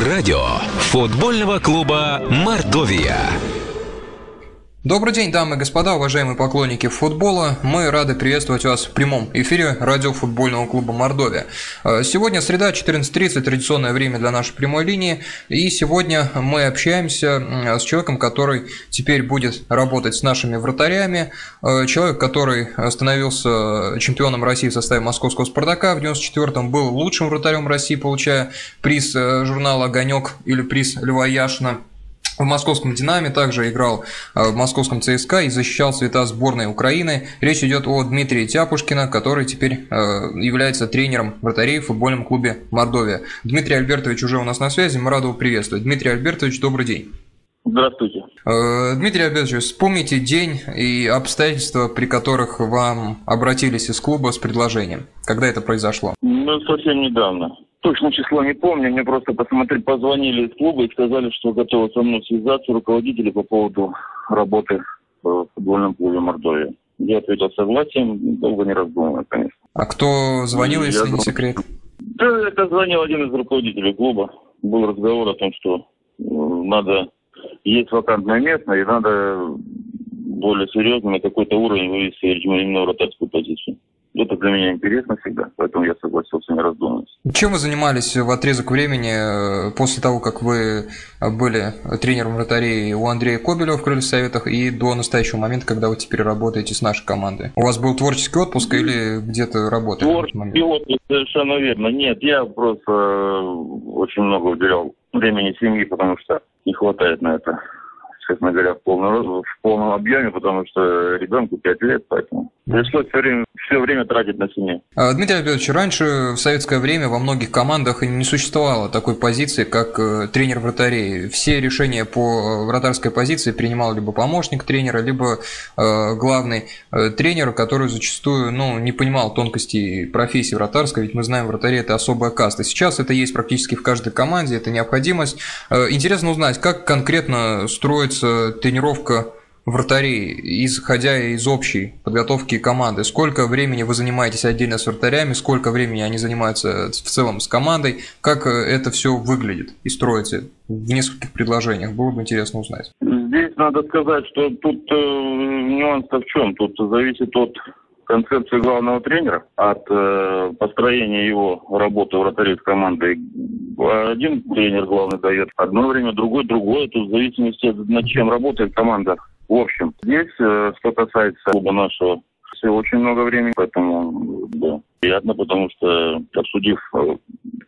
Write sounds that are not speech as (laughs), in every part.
Радио футбольного клуба «Мордовия». Добрый день, дамы и господа, уважаемые поклонники футбола. Мы рады приветствовать вас в прямом эфире радио футбольного клуба Мордовия. Э, сегодня среда, 14.30, традиционное время для нашей прямой линии. И сегодня мы общаемся с человеком, который теперь будет работать с нашими вратарями. Э, человек, который становился чемпионом России в составе московского «Спартака» в 94-м, был лучшим вратарем России, получая приз э, журнала «Огонек» или приз Льва Яшина в московском «Динамо», также играл э, в московском ЦСКА и защищал цвета сборной Украины. Речь идет о Дмитрии Тяпушкина, который теперь э, является тренером вратарей в футбольном клубе «Мордовия». Дмитрий Альбертович уже у нас на связи, мы рады его приветствовать. Дмитрий Альбертович, добрый день. Здравствуйте. Э, Дмитрий Альбертович, вспомните день и обстоятельства, при которых вам обратились из клуба с предложением. Когда это произошло? Ну, совсем недавно. Точно число не помню, мне просто посмотреть, позвонили из клуба и сказали, что готовы со мной связаться руководители по поводу работы в футбольном клубе Мордовия. Я ответил согласием, долго не раздумывая, конечно. А кто звонил, если Я не секрет? Да, это звонил один из руководителей клуба. Был разговор о том, что э, надо, есть вакантное место, и надо более серьезно на какой-то уровень вывести именно вратарскую позицию. Это для меня интересно всегда, поэтому я согласился, не раздумываясь. Чем вы занимались в отрезок времени э, после того, как вы были тренером вратарей у Андрея Кобелева в Крыльях Советах и до настоящего момента, когда вы теперь работаете с нашей командой? У вас был творческий отпуск или где-то работали? Творческий отпуск, совершенно верно. Нет, я просто э, очень много уделял времени семьи, потому что не хватает на это честно говоря, в полном, в полном объеме, потому что ребенку 5 лет, поэтому пришлось все время, все время тратить на семью. А, Дмитрий Альбертович, раньше в советское время во многих командах не существовало такой позиции, как э, тренер вратарей. Все решения по вратарской позиции принимал либо помощник тренера, либо э, главный э, тренер, который зачастую ну, не понимал тонкостей профессии вратарской, ведь мы знаем, вратари это особая каста. Сейчас это есть практически в каждой команде, это необходимость. Э, интересно узнать, как конкретно строится тренировка вратарей, исходя из общей подготовки команды? Сколько времени вы занимаетесь отдельно с вратарями, сколько времени они занимаются в целом с командой? Как э, это все выглядит и строится в нескольких предложениях? Было бы интересно узнать. Здесь надо сказать, что тут э, нюанс в чем? Тут зависит от концепции главного тренера, от э, построения его работы вратарей с командой. Один тренер главный дает одно время, другой другое. Тут в зависимости от над чем работает команда в общем. Здесь, э, что касается клуба нашего, все очень много времени, поэтому да, приятно, потому что обсудив, э,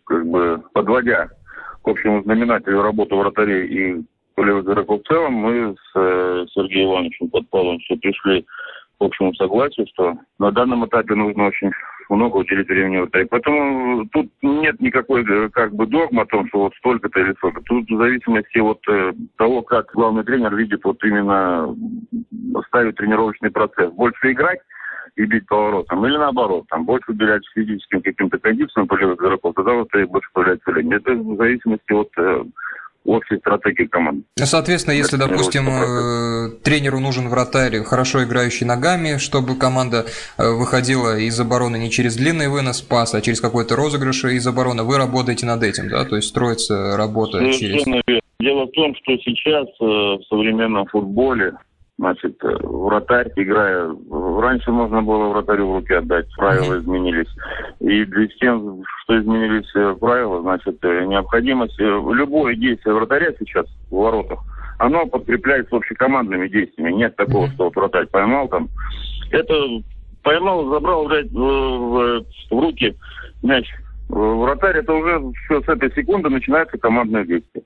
как бы подводя к общему знаменателю работы вратарей и полевых игроков в целом, мы с э, Сергеем Ивановичем Подпаловым все пришли к общему согласию, что на данном этапе нужно очень много уделить времени вратарю. Поэтому тут нет никакой э, как бы догмы о том, что вот столько-то или столько. Тут в зависимости от э, того, как главный тренер видит вот именно ставить тренировочный процесс. Больше играть и бить поворотом, или наоборот, там больше уделять физическим каким-то кондициям полевых игроков, тогда вот и больше появляется время. Это в зависимости от э, общей стратегии команды. Ну, соответственно, если, Это допустим, э, тренеру нужен вратарь, хорошо играющий ногами, чтобы команда э, выходила из обороны не через длинный вынос пас, а через какой-то розыгрыш из обороны, вы работаете над этим, да? То есть строится работа Совершенно через... Дело в том, что сейчас э, в современном футболе Значит, э, вратарь, играя... Раньше можно было вратарю в руки отдать, правила изменились. И для тем, что изменились э, правила, значит, э, необходимость... Любое действие вратаря сейчас в воротах, оно подкрепляется общекомандными действиями. Нет такого, что вот вратарь поймал там. Это поймал, забрал, в, в, в руки мяч. Вратарь, это уже все с этой секунды начинается командное действие.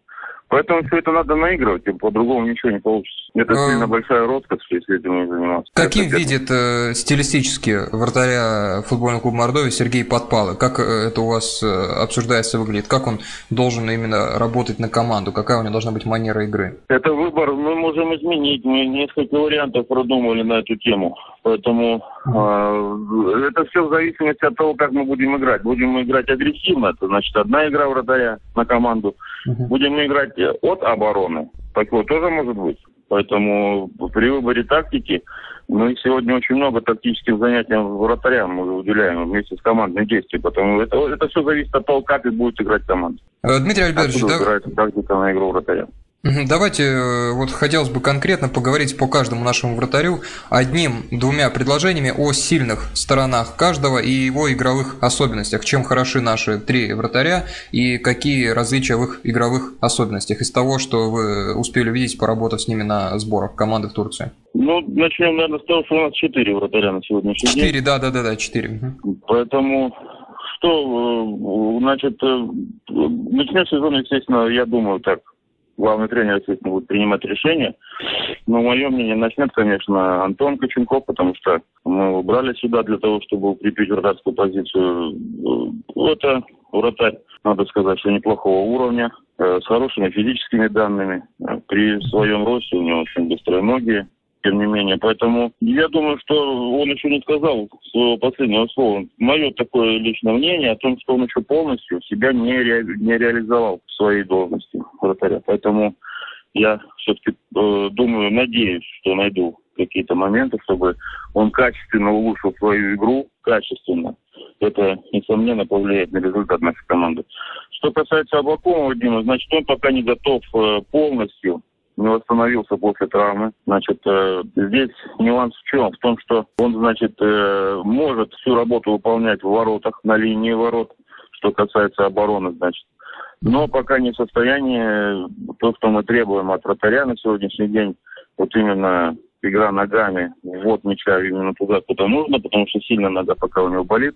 Поэтому все это надо наигрывать, и по-другому ничего не получится. Это а... сильно большая роскошь, если этим не заниматься. Каким это видит э, стилистически вратаря футбольного клуба Мордовии Сергей Подпалы? Как э, это у вас э, обсуждается, выглядит? Как он должен именно работать на команду? Какая у него должна быть манера игры? Это выбор мы можем изменить. Мы несколько вариантов продумали на эту тему. Поэтому э, это все в зависимости от того, как мы будем играть. Будем мы играть агрессивно, это значит одна игра вратаря на команду. Будем мы играть от обороны. Такое тоже может быть. Поэтому при выборе тактики Мы сегодня очень много тактических занятий вратарям мы уделяем вместе с командной действием, потому это, это все зависит от того, как и будет играть команда. Э, Дмитрий Альбертович, да... тактика на игру вратаря. Давайте, э, вот хотелось бы конкретно поговорить по каждому нашему вратарю одним-двумя предложениями о сильных сторонах каждого и его игровых особенностях. Чем хороши наши три вратаря и какие различия в их игровых особенностях из того, что вы успели видеть, поработав с ними на сборах команды в Турции? Ну, начнем, наверное, с того, что у нас четыре вратаря на сегодняшний день. Четыре, да, да, да, да, четыре. Поэтому что, э, значит, э, начнем сезон, естественно, я думаю, так, главный тренер, естественно, будет принимать решение. Но мое мнение начнет, конечно, Антон Коченков, потому что мы его брали сюда для того, чтобы укрепить вратарскую позицию. Это вратарь, надо сказать, что неплохого уровня, э, с хорошими физическими данными. При своем росте у него очень быстрые ноги, тем не менее. Поэтому я думаю, что он еще не сказал своего последнего слова. Мое такое личное мнение о том, что он еще полностью себя не, ре, не реализовал в своей должности вратаря. Поэтому я все-таки э, думаю, надеюсь, что найду какие-то моменты, чтобы он качественно улучшил свою игру, качественно. Это, несомненно, повлияет на результат нашей команды. Что касается Абакумова, Дима, значит, он пока не готов э, полностью не восстановился после травмы. Значит, э, здесь нюанс в чем? В том, что он, значит, э, может всю работу выполнять в воротах, на линии ворот, что касается обороны, значит. Но пока не в состоянии то, что мы требуем от вратаря на сегодняшний день, вот именно игра ногами, ввод мяча именно туда, куда нужно, потому что сильно нога пока у него болит.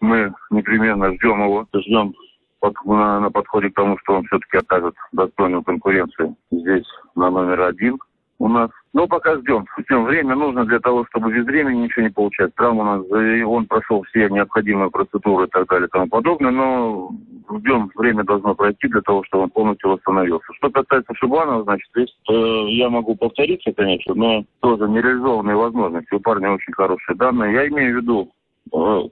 Мы непременно ждем его, ждем под, на, на подходе к тому, что он все-таки окажет достойную конкуренцию здесь на номер один у нас. Но пока ждем. Ждем. Время нужно для того, чтобы без времени ничего не получать. Травма у нас, и он прошел все необходимые процедуры и так далее и тому подобное, но ждем, время должно пройти для того, чтобы он полностью восстановился. Что касается Шибанова, значит, здесь э, я могу повториться, конечно, но тоже нереализованные возможности. У парня очень хорошие данные. Я имею в виду э,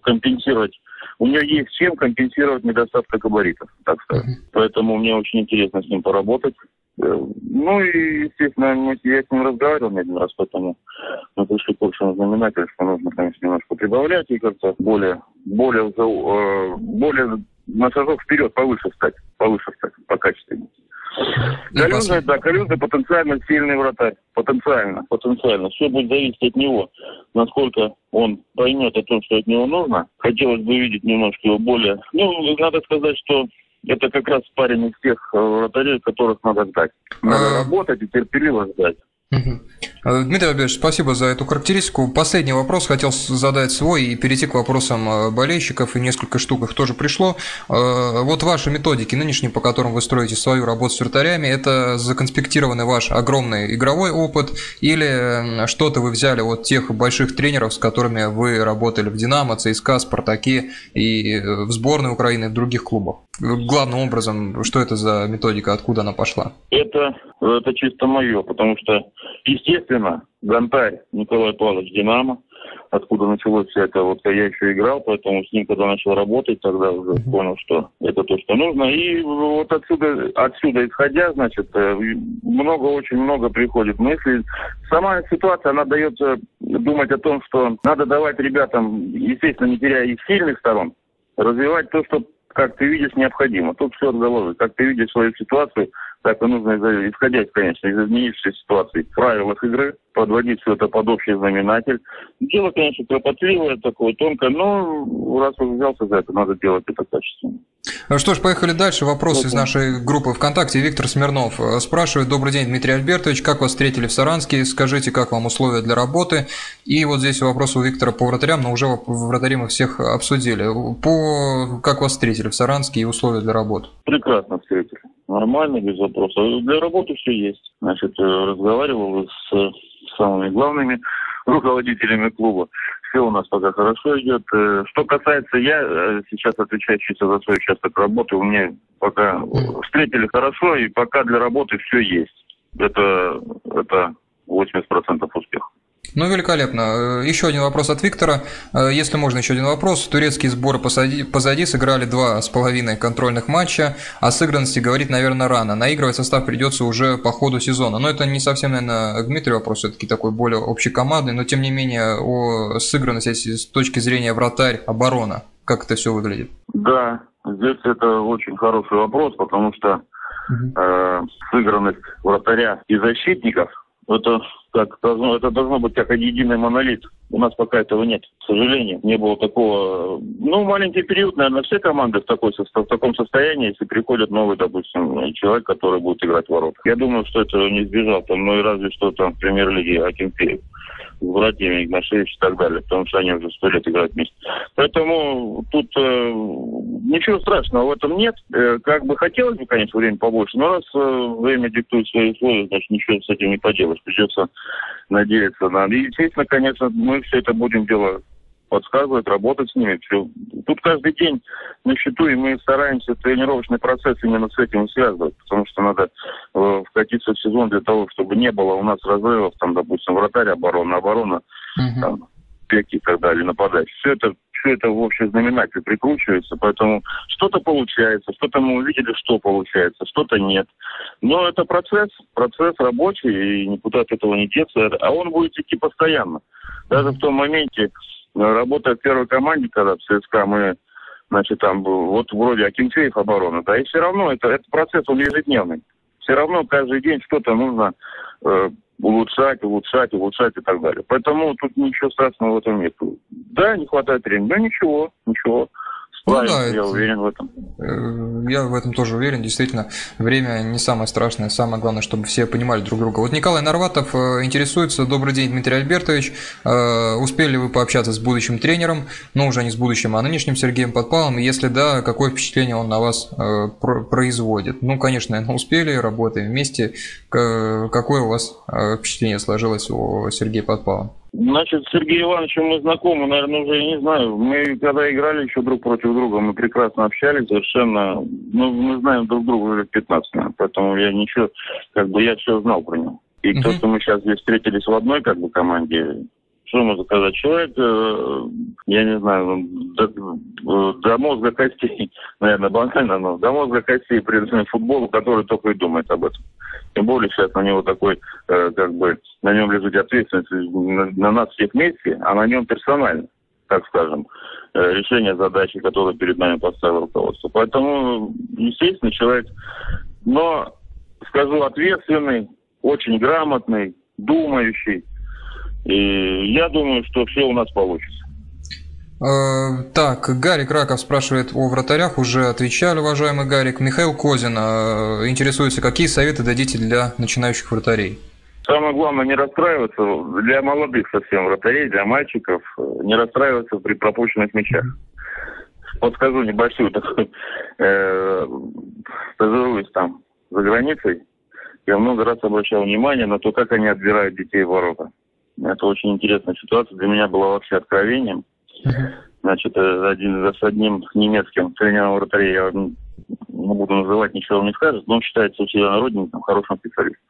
компенсировать у нее есть чем компенсировать недостаток габаритов, так сказать. Uh-huh. Поэтому мне очень интересно с ним поработать. Э, ну и, естественно, я с ним разговаривал не один раз, поэтому мы пришли к общему знаменателю, что нужно, конечно, немножко прибавлять и как-то более, более, э, более на шажок вперед, повыше встать, повыше встать, по качественнее. Калюжный, да, Калюжный потенциально сильный вратарь. Потенциально, потенциально. Все будет зависеть от него, насколько он поймет о том, что от него нужно. Хотелось бы видеть немножко его более... Ну, надо сказать, что это как раз парень из тех э, вратарей, которых надо ждать. Надо а. работать и терпеливо ждать. Дмитрий Альбертович, спасибо за эту характеристику. Последний вопрос хотел задать свой и перейти к вопросам э, болельщиков, и несколько штук их тоже пришло. Э, вот ваши методики нынешние, по которым вы строите свою работу с вратарями, это законспектированный ваш огромный игровой опыт или что-то вы взяли от тех больших тренеров, с которыми вы работали в «Динамо», «ЦСКА», «Спартаке» и в сборной Украины и в других клубах? Главным образом, что это за методика, откуда она пошла? Это, это чисто мое, потому что Естественно, Гонтарь Николай Павлович Динамо, откуда началось все это, вот я еще играл, поэтому с ним, когда начал работать, тогда уже понял, что это то, что нужно. И вот отсюда, отсюда исходя, значит, э, много, очень много приходит мыслей. Сама ситуация, она дает думать о том, что надо давать ребятам, естественно, не теряя их сильных сторон, развивать то, что, как ты видишь, необходимо. Тут все от. Как ты видишь свою ситуацию, так и нужно, исходя, конечно, из изменившейся ситуации, в правилах игры, подводить все это под общий знаменатель. Дело, конечно, кропотливое, такое тонкое, но раз уже взялся за это, надо делать это качественно. Ну что ж, поехали дальше. Вопрос из нашей группы ВКонтакте. Виктор Смирнов э, спрашивает. Добрый день, Дмитрий Альбертович. Как вас встретили в Саранске? Скажите, как вам условия для работы? И вот здесь вопрос у Виктора по вратарям, но уже вратари мы всех обсудили. По как вас встретили в Саранске и условия для работы? Прекрасно встретили. Нормально, без вопросов. Для работы все есть. Значит, э, разговаривал с самыми главными (laughs) руководителями клуба. Все у нас пока хорошо идет. Э, что касается я, э, сейчас отвечаю чисто за свой участок работы, у меня пока встретили хорошо, и пока для работы все есть. Это, это 80% успеха. Ну, великолепно. Еще один вопрос от Виктора. Если можно, еще один вопрос. Турецкие сборы позади, позади сыграли два с половиной контрольных матча. О сыгранности говорить, наверное, рано. Наигрывать состав придется уже по ходу сезона. Но это не совсем, наверное, к Дмитрию вопрос, все-таки такой более общекомандный. Но, тем не менее, о сыгранности с точки зрения вратарь, оборона. Как это все выглядит? Да, здесь это очень хороший вопрос, потому что э, сыгранность вратаря и защитников, это как должно, это должно быть как единый монолит. У нас пока этого нет, к сожалению. Не было такого... Ну, маленький период, наверное, все команды в, такой, в таком состоянии, если приходит новый, допустим, человек, который будет играть в ворот. Я думаю, что этого не избежал. Там, ну и разве что там в премьер-лиге Акинфеев братьями Игнашевич и так далее, потому что они уже сто лет играют вместе. Поэтому тут э, ничего страшного в этом нет. Э, как бы хотелось бы, конечно, время побольше, но раз э, время диктует свои условия, значит, ничего с этим не поделаешь. Придется надеяться на... И, естественно, конечно, мы все это будем делать подсказывать, работать с ними. Все. Тут каждый день на счету, и мы стараемся тренировочный процесс именно с этим связывать, потому что надо э, вкатиться в сезон для того, чтобы не было у нас разрывов, там, допустим, вратарь, оборона, оборона, uh-huh. там, пеки и так далее, нападающий. Все это все это в общий знаменатель прикручивается, поэтому что-то получается, что-то мы увидели, что получается, что-то нет. Но это процесс, процесс рабочий, и никуда от этого не деться, а он будет идти постоянно. Даже в том моменте, работая в первой команде, когда в ЦСКА мы, значит, там был, вот вроде Акинфеев оборона, да, и все равно это, это процесс, он ежедневный. Все равно каждый день что-то нужно э, улучшать, улучшать, улучшать и так далее. Поэтому тут ничего страшного в этом нет. Да, не хватает времени, да ничего, ничего. Ну, да, я уверен в этом. Э, я в этом тоже уверен. Действительно, время не самое страшное. Самое главное, чтобы все понимали друг друга. Вот Николай Нарватов э, интересуется. Добрый день, Дмитрий Альбертович. Э, успели ли вы пообщаться с будущим тренером? Ну, уже не с будущим, а нынешним Сергеем Подпалом. Если да, какое впечатление он на вас производит? Ну, конечно, успели, работаем вместе. Какое у вас впечатление сложилось о Сергее Подпалом? Значит, с Сергеем Ивановичем мы знакомы, наверное, уже, я не знаю. Мы когда играли еще друг против друга, мы прекрасно общались, совершенно... Ну, мы знаем друг друга уже 15 лет, поэтому я ничего... Как бы я все знал про него. И то, что мы сейчас здесь встретились в одной как бы команде, что можно сказать? Человек, э, я не знаю, до, до мозга костей, (laughs) наверное, банально, но до мозга костей предоставляет футболу, который только и думает об этом. Тем более сейчас на него такой, э, как бы, на нем лежит ответственность на, на нас всех вместе, а на нем персонально, так скажем, э, решение задачи, которую перед нами поставило руководство. Поэтому, естественно, человек, но, скажу, ответственный, очень грамотный, думающий, и я думаю, что все у нас получится. Э, так, Гарик Раков спрашивает о вратарях, уже отвечали, уважаемый Гарик. Михаил Козин э, интересуется, какие советы дадите для начинающих вратарей? Самое главное не расстраиваться для молодых совсем вратарей, для мальчиков, не расстраиваться при пропущенных мячах. Подскажу небольшую (laughs) такую, э, стажируюсь там за границей, я много раз обращал внимание на то, как они отбирают детей в ворота. Это очень интересная ситуация. Для меня была вообще откровением. Значит, э, один, с одним немецким тренером вратарей, я не буду называть, ничего он не скажет, но он считается у себя на родине там, хорошим специалистом.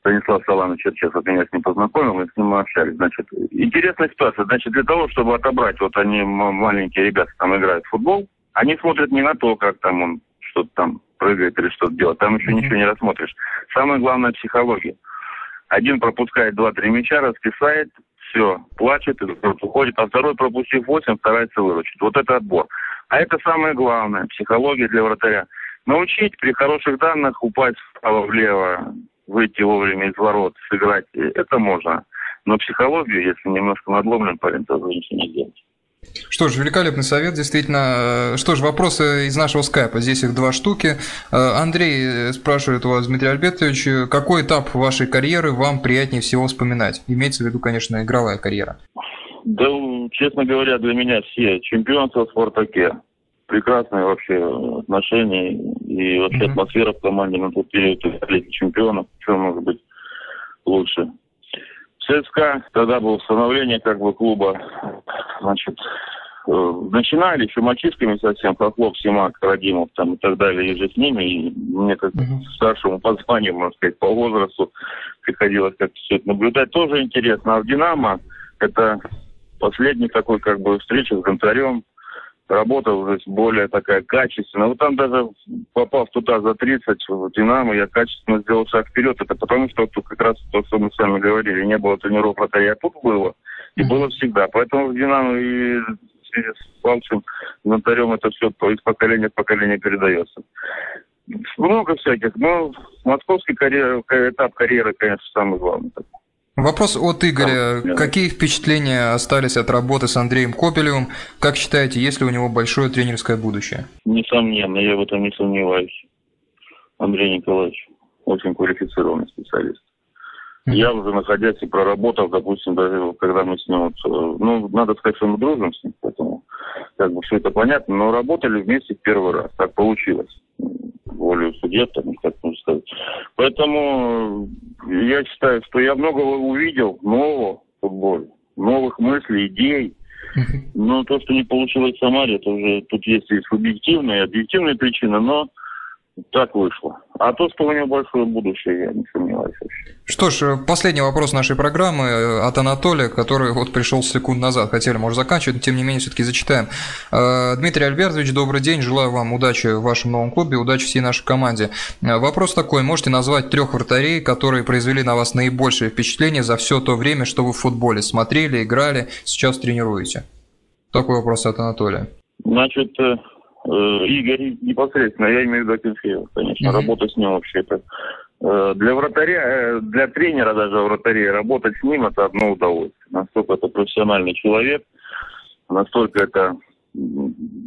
Станислав Саланович сейчас от меня с ним познакомил, и с ним мы общались. Значит, интересная ситуация. Значит, для того, чтобы отобрать, вот они, маленькие ребята, там играют в футбол, они смотрят не на то, как там он что-то там прыгает или что-то делает. Там еще ничего не рассмотришь. Самое главное – психология. Один пропускает два-три мяча, расписает, все, плачет, уходит, а второй, пропустив восемь, старается выручить. Вот это отбор. А это самое главное, психология для вратаря. Научить при хороших данных упасть вправо-влево, выйти вовремя из ворот, сыграть, это можно. Но психологию, если немножко надломлен парень, то ничего не делать. Что ж, великолепный совет, действительно. Что ж, вопросы из нашего скайпа, здесь их два штуки. Э, Андрей спрашивает у вас, Дмитрий Альбертович, какой этап вашей карьеры вам приятнее всего вспоминать? Имеется в виду, конечно, игровая карьера. Да, честно говоря, для меня все. Чемпионство в «Спартаке». Прекрасные вообще отношения и вообще mm-hmm. атмосфера в команде на тот период чемпионов. Что может быть лучше? ЦСКА, тогда было становление как бы клуба, значит, э, начинали еще мальчишками совсем, Лок, Симак, Радимов там и так далее, и же с ними, и мне как uh-huh. старшему по званию, можно сказать, по возрасту, приходилось как-то все это наблюдать, тоже интересно. А в «Динамо» это последний такой как бы встреча с Гонцарем, работа уже более такая качественная. Вот там даже попав туда за 30 в «Динамо», я качественно сделал шаг вперед. Это потому, что тут как раз то, что мы с вами говорили, не было тренировок а тут было. И mm-hmm. было всегда. Поэтому в «Динамо» и с Палчем Гонтарем это все из поколения в поколение передается. Много всяких, но московский карьер, этап карьеры, конечно, самый главный. Вопрос от Игоря. Да. Какие впечатления остались от работы с Андреем Копелевым? Как считаете, есть ли у него большое тренерское будущее? Несомненно, я в этом не сомневаюсь. Андрей Николаевич очень квалифицированный специалист. Mm-hmm. Я уже находясь и проработав, допустим, даже когда мы с ним, вот, э, ну, надо сказать, что мы дружим с ним, поэтому как бы все это понятно, но работали вместе в первый раз. Так получилось волю судеб, там, как можно сказать. Поэтому я считаю, что я многого увидел нового в футболе, новых мыслей, идей. Но то, что не получилось в Самаре, это уже тут есть и субъективные, и объективные причины, но так вышло. А то, что у него большое будущее, я не сомневаюсь вообще. Что ж, последний вопрос нашей программы э, от Анатолия, который вот пришел секунд назад. Хотели, может, заканчивать, но тем не менее все-таки зачитаем. Э, Дмитрий Альбертович, добрый день. Желаю вам удачи в вашем новом клубе, удачи всей нашей команде. Э, вопрос такой. Можете назвать трех вратарей, которые произвели на вас наибольшее впечатление за все то время, что вы в футболе смотрели, играли, сейчас тренируете? Такой вопрос от Анатолия. Значит, Игорь непосредственно, я имею в виду Акинфеева, конечно, mm-hmm. работа с ним вообще это э, для вратаря, э, для тренера даже вратарей работать с ним это одно удовольствие. Настолько это профессиональный человек, настолько это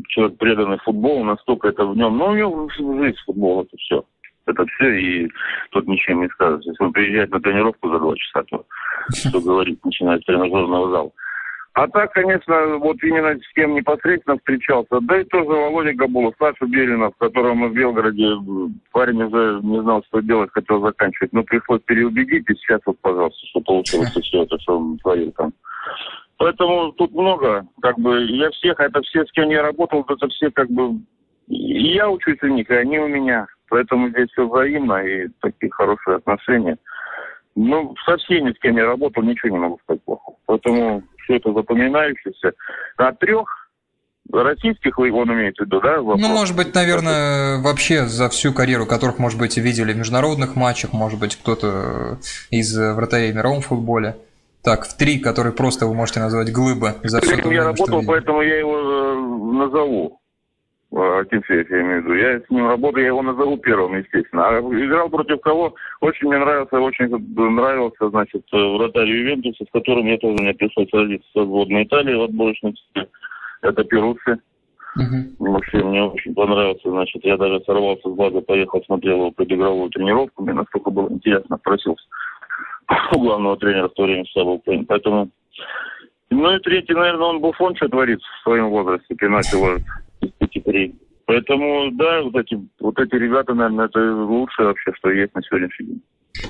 человек преданный футболу, настолько это в нем, ну у него жизнь футбол, это все. Это все, и тут ничем не скажешь. Если он приезжает на тренировку за два часа, то что говорить, начинает с тренажерного зала. А так, конечно, вот именно с кем непосредственно встречался, да и тоже Володя Габулов, Саша Беринов, которого мы в Белгороде, парень уже не знал, что делать, хотел заканчивать, но пришлось переубедить, и сейчас вот, пожалуйста, что получилось все это, что он творил там. Поэтому тут много, как бы, я всех, это все, с кем я работал, это все, как бы, и я учусь у них, и они у меня. Поэтому здесь все взаимно, и такие хорошие отношения. Ну, со всеми, с кем я работал, ничего не могу сказать плохого. Поэтому все это запоминающееся. От трех российских, он имеет в виду, да? Вопрос? Ну, может быть, наверное, вообще за всю карьеру, которых, может быть, видели в международных матчах, может быть, кто-то из вратарей в мировом футболе. Так, в три, которые просто вы можете назвать глыбы за все Я работал, поэтому я его э, назову. Акинфеев, я имею в виду. Я с ним работаю, я его назову первым, естественно. А играл против кого? Очень мне нравился, очень нравился, значит, вратарь Ювентуса, с которым я тоже мне пришлось сразиться со сборной Италии в отборочном Это Перуци. Uh-huh. Вообще мне очень понравился, значит, я даже сорвался с базы, поехал, смотрел его предигровую тренировку, мне настолько было интересно, просился у главного тренера в то время с собой. Поэтому ну и третий, наверное, он Буфон что творит в своем возрасте, пенальти ложит (laughs) три. Поэтому, да, вот эти, вот эти ребята, наверное, это лучшее вообще, что есть на сегодняшний день.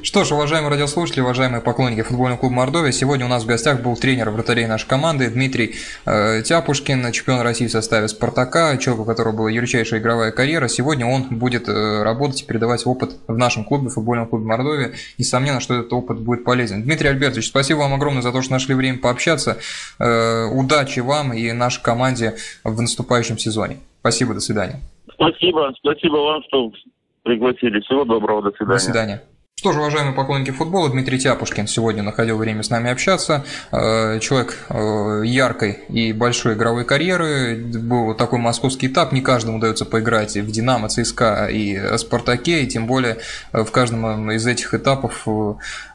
Что ж, уважаемые радиослушатели, уважаемые поклонники футбольного клуба Мордовия, сегодня у нас в гостях был тренер вратарей нашей команды Дмитрий э, Тяпушкин, чемпион России в составе «Спартака», человек, у которого была ярчайшая игровая карьера. Сегодня он будет э, работать и передавать опыт в нашем клубе, футбольном клубе Мордовия. Несомненно, что этот опыт будет полезен. Дмитрий Альбертович, спасибо вам огромное за то, что нашли время пообщаться. Э, удачи вам и нашей команде в наступающем сезоне. Спасибо, до свидания. Спасибо, спасибо вам, что пригласили. Всего доброго, до свидания. До свидания. Что ж, уважаемые поклонники футбола, Дмитрий Тяпушкин сегодня находил время с нами общаться. Э, человек э, яркой и большой игровой карьеры. Был такой московский этап. Не каждому удается поиграть в «Динамо», «ЦСКА» и «Спартаке». И тем более э, в каждом из этих этапов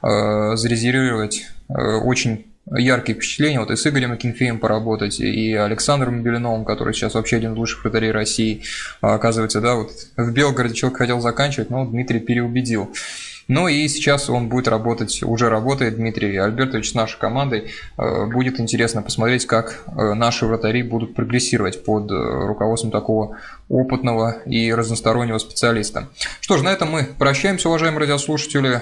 зарезервировать очень яркие впечатления. Вот и с Игорем Акинфеем поработать, и Александром Белиновым, который сейчас вообще один из лучших вратарей России. Оказывается, да, вот в Белгороде человек хотел заканчивать, но Дмитрий переубедил. Ну и сейчас он будет работать, уже работает Дмитрий Альбертович с нашей командой. Э, будет интересно посмотреть, как э, наши вратари будут прогрессировать под э, руководством такого опытного и разностороннего специалиста. Что ж, на этом мы прощаемся, уважаемые радиослушатели.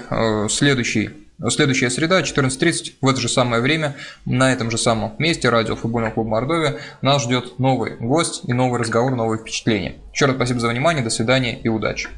Следующий Следующая среда, 14.30, в это же самое время, на этом же самом месте, радио футбольного клуба Мордовия, нас ждет новый гость и новый разговор, новые впечатления. Еще раз спасибо за внимание, до свидания и удачи.